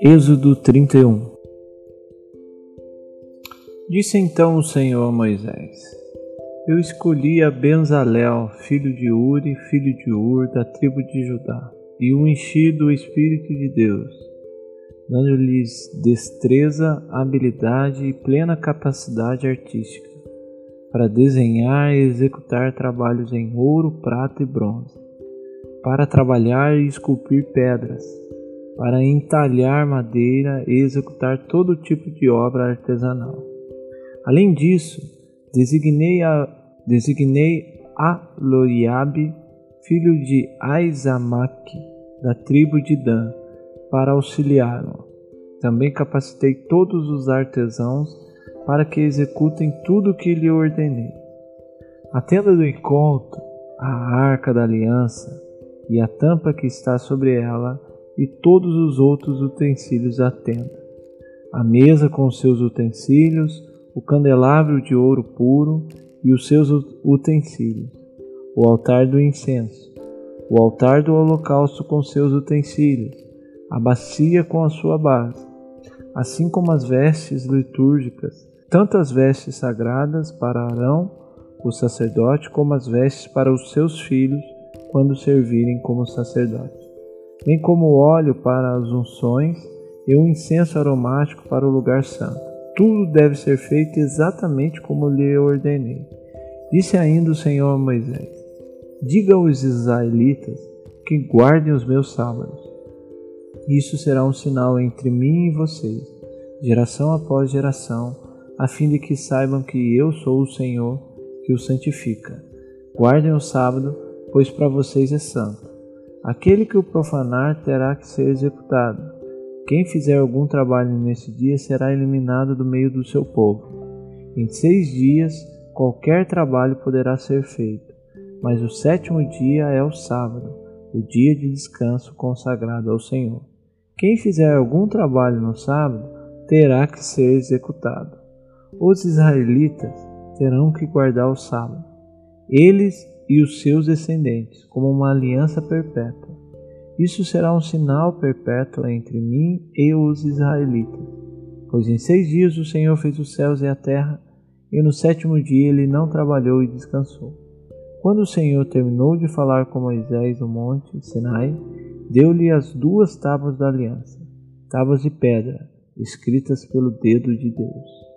Êxodo 31 Disse então o Senhor a Moisés: Eu escolhi a Benzalel, filho de Uri, filho de Ur, da tribo de Judá, e o enchi do Espírito de Deus, dando-lhes destreza, habilidade e plena capacidade artística, para desenhar e executar trabalhos em ouro, prata e bronze, para trabalhar e esculpir pedras para entalhar madeira e executar todo tipo de obra artesanal. Além disso, designei a, designei a Loriabe, filho de Aizamaque, da tribo de Dan, para auxiliá-lo. Também capacitei todos os artesãos para que executem tudo o que lhe ordenei. A tenda do encontro, a arca da aliança e a tampa que está sobre ela e todos os outros utensílios da tenda. A mesa com seus utensílios, o candelabro de ouro puro e os seus utensílios, o altar do incenso, o altar do holocausto com seus utensílios, a bacia com a sua base, assim como as vestes litúrgicas, tanto as vestes sagradas para Arão, o sacerdote, como as vestes para os seus filhos quando servirem como sacerdote bem como óleo para as unções e o incenso aromático para o lugar santo. Tudo deve ser feito exatamente como lhe ordenei. Disse ainda o Senhor a Moisés: Diga aos israelitas que guardem os meus sábados. Isso será um sinal entre mim e vocês, geração após geração, a fim de que saibam que eu sou o Senhor que os santifica. Guardem o sábado, pois para vocês é santo. Aquele que o profanar terá que ser executado. Quem fizer algum trabalho nesse dia será eliminado do meio do seu povo. Em seis dias qualquer trabalho poderá ser feito, mas o sétimo dia é o sábado, o dia de descanso consagrado ao Senhor. Quem fizer algum trabalho no sábado terá que ser executado. Os israelitas terão que guardar o sábado. Eles e os seus descendentes, como uma aliança perpétua. Isso será um sinal perpétuo entre mim e os israelitas. Pois em seis dias o Senhor fez os céus e a terra, e no sétimo dia ele não trabalhou e descansou. Quando o Senhor terminou de falar com Moisés no monte Sinai, deu-lhe as duas tábuas da aliança, tábuas de pedra, escritas pelo dedo de Deus.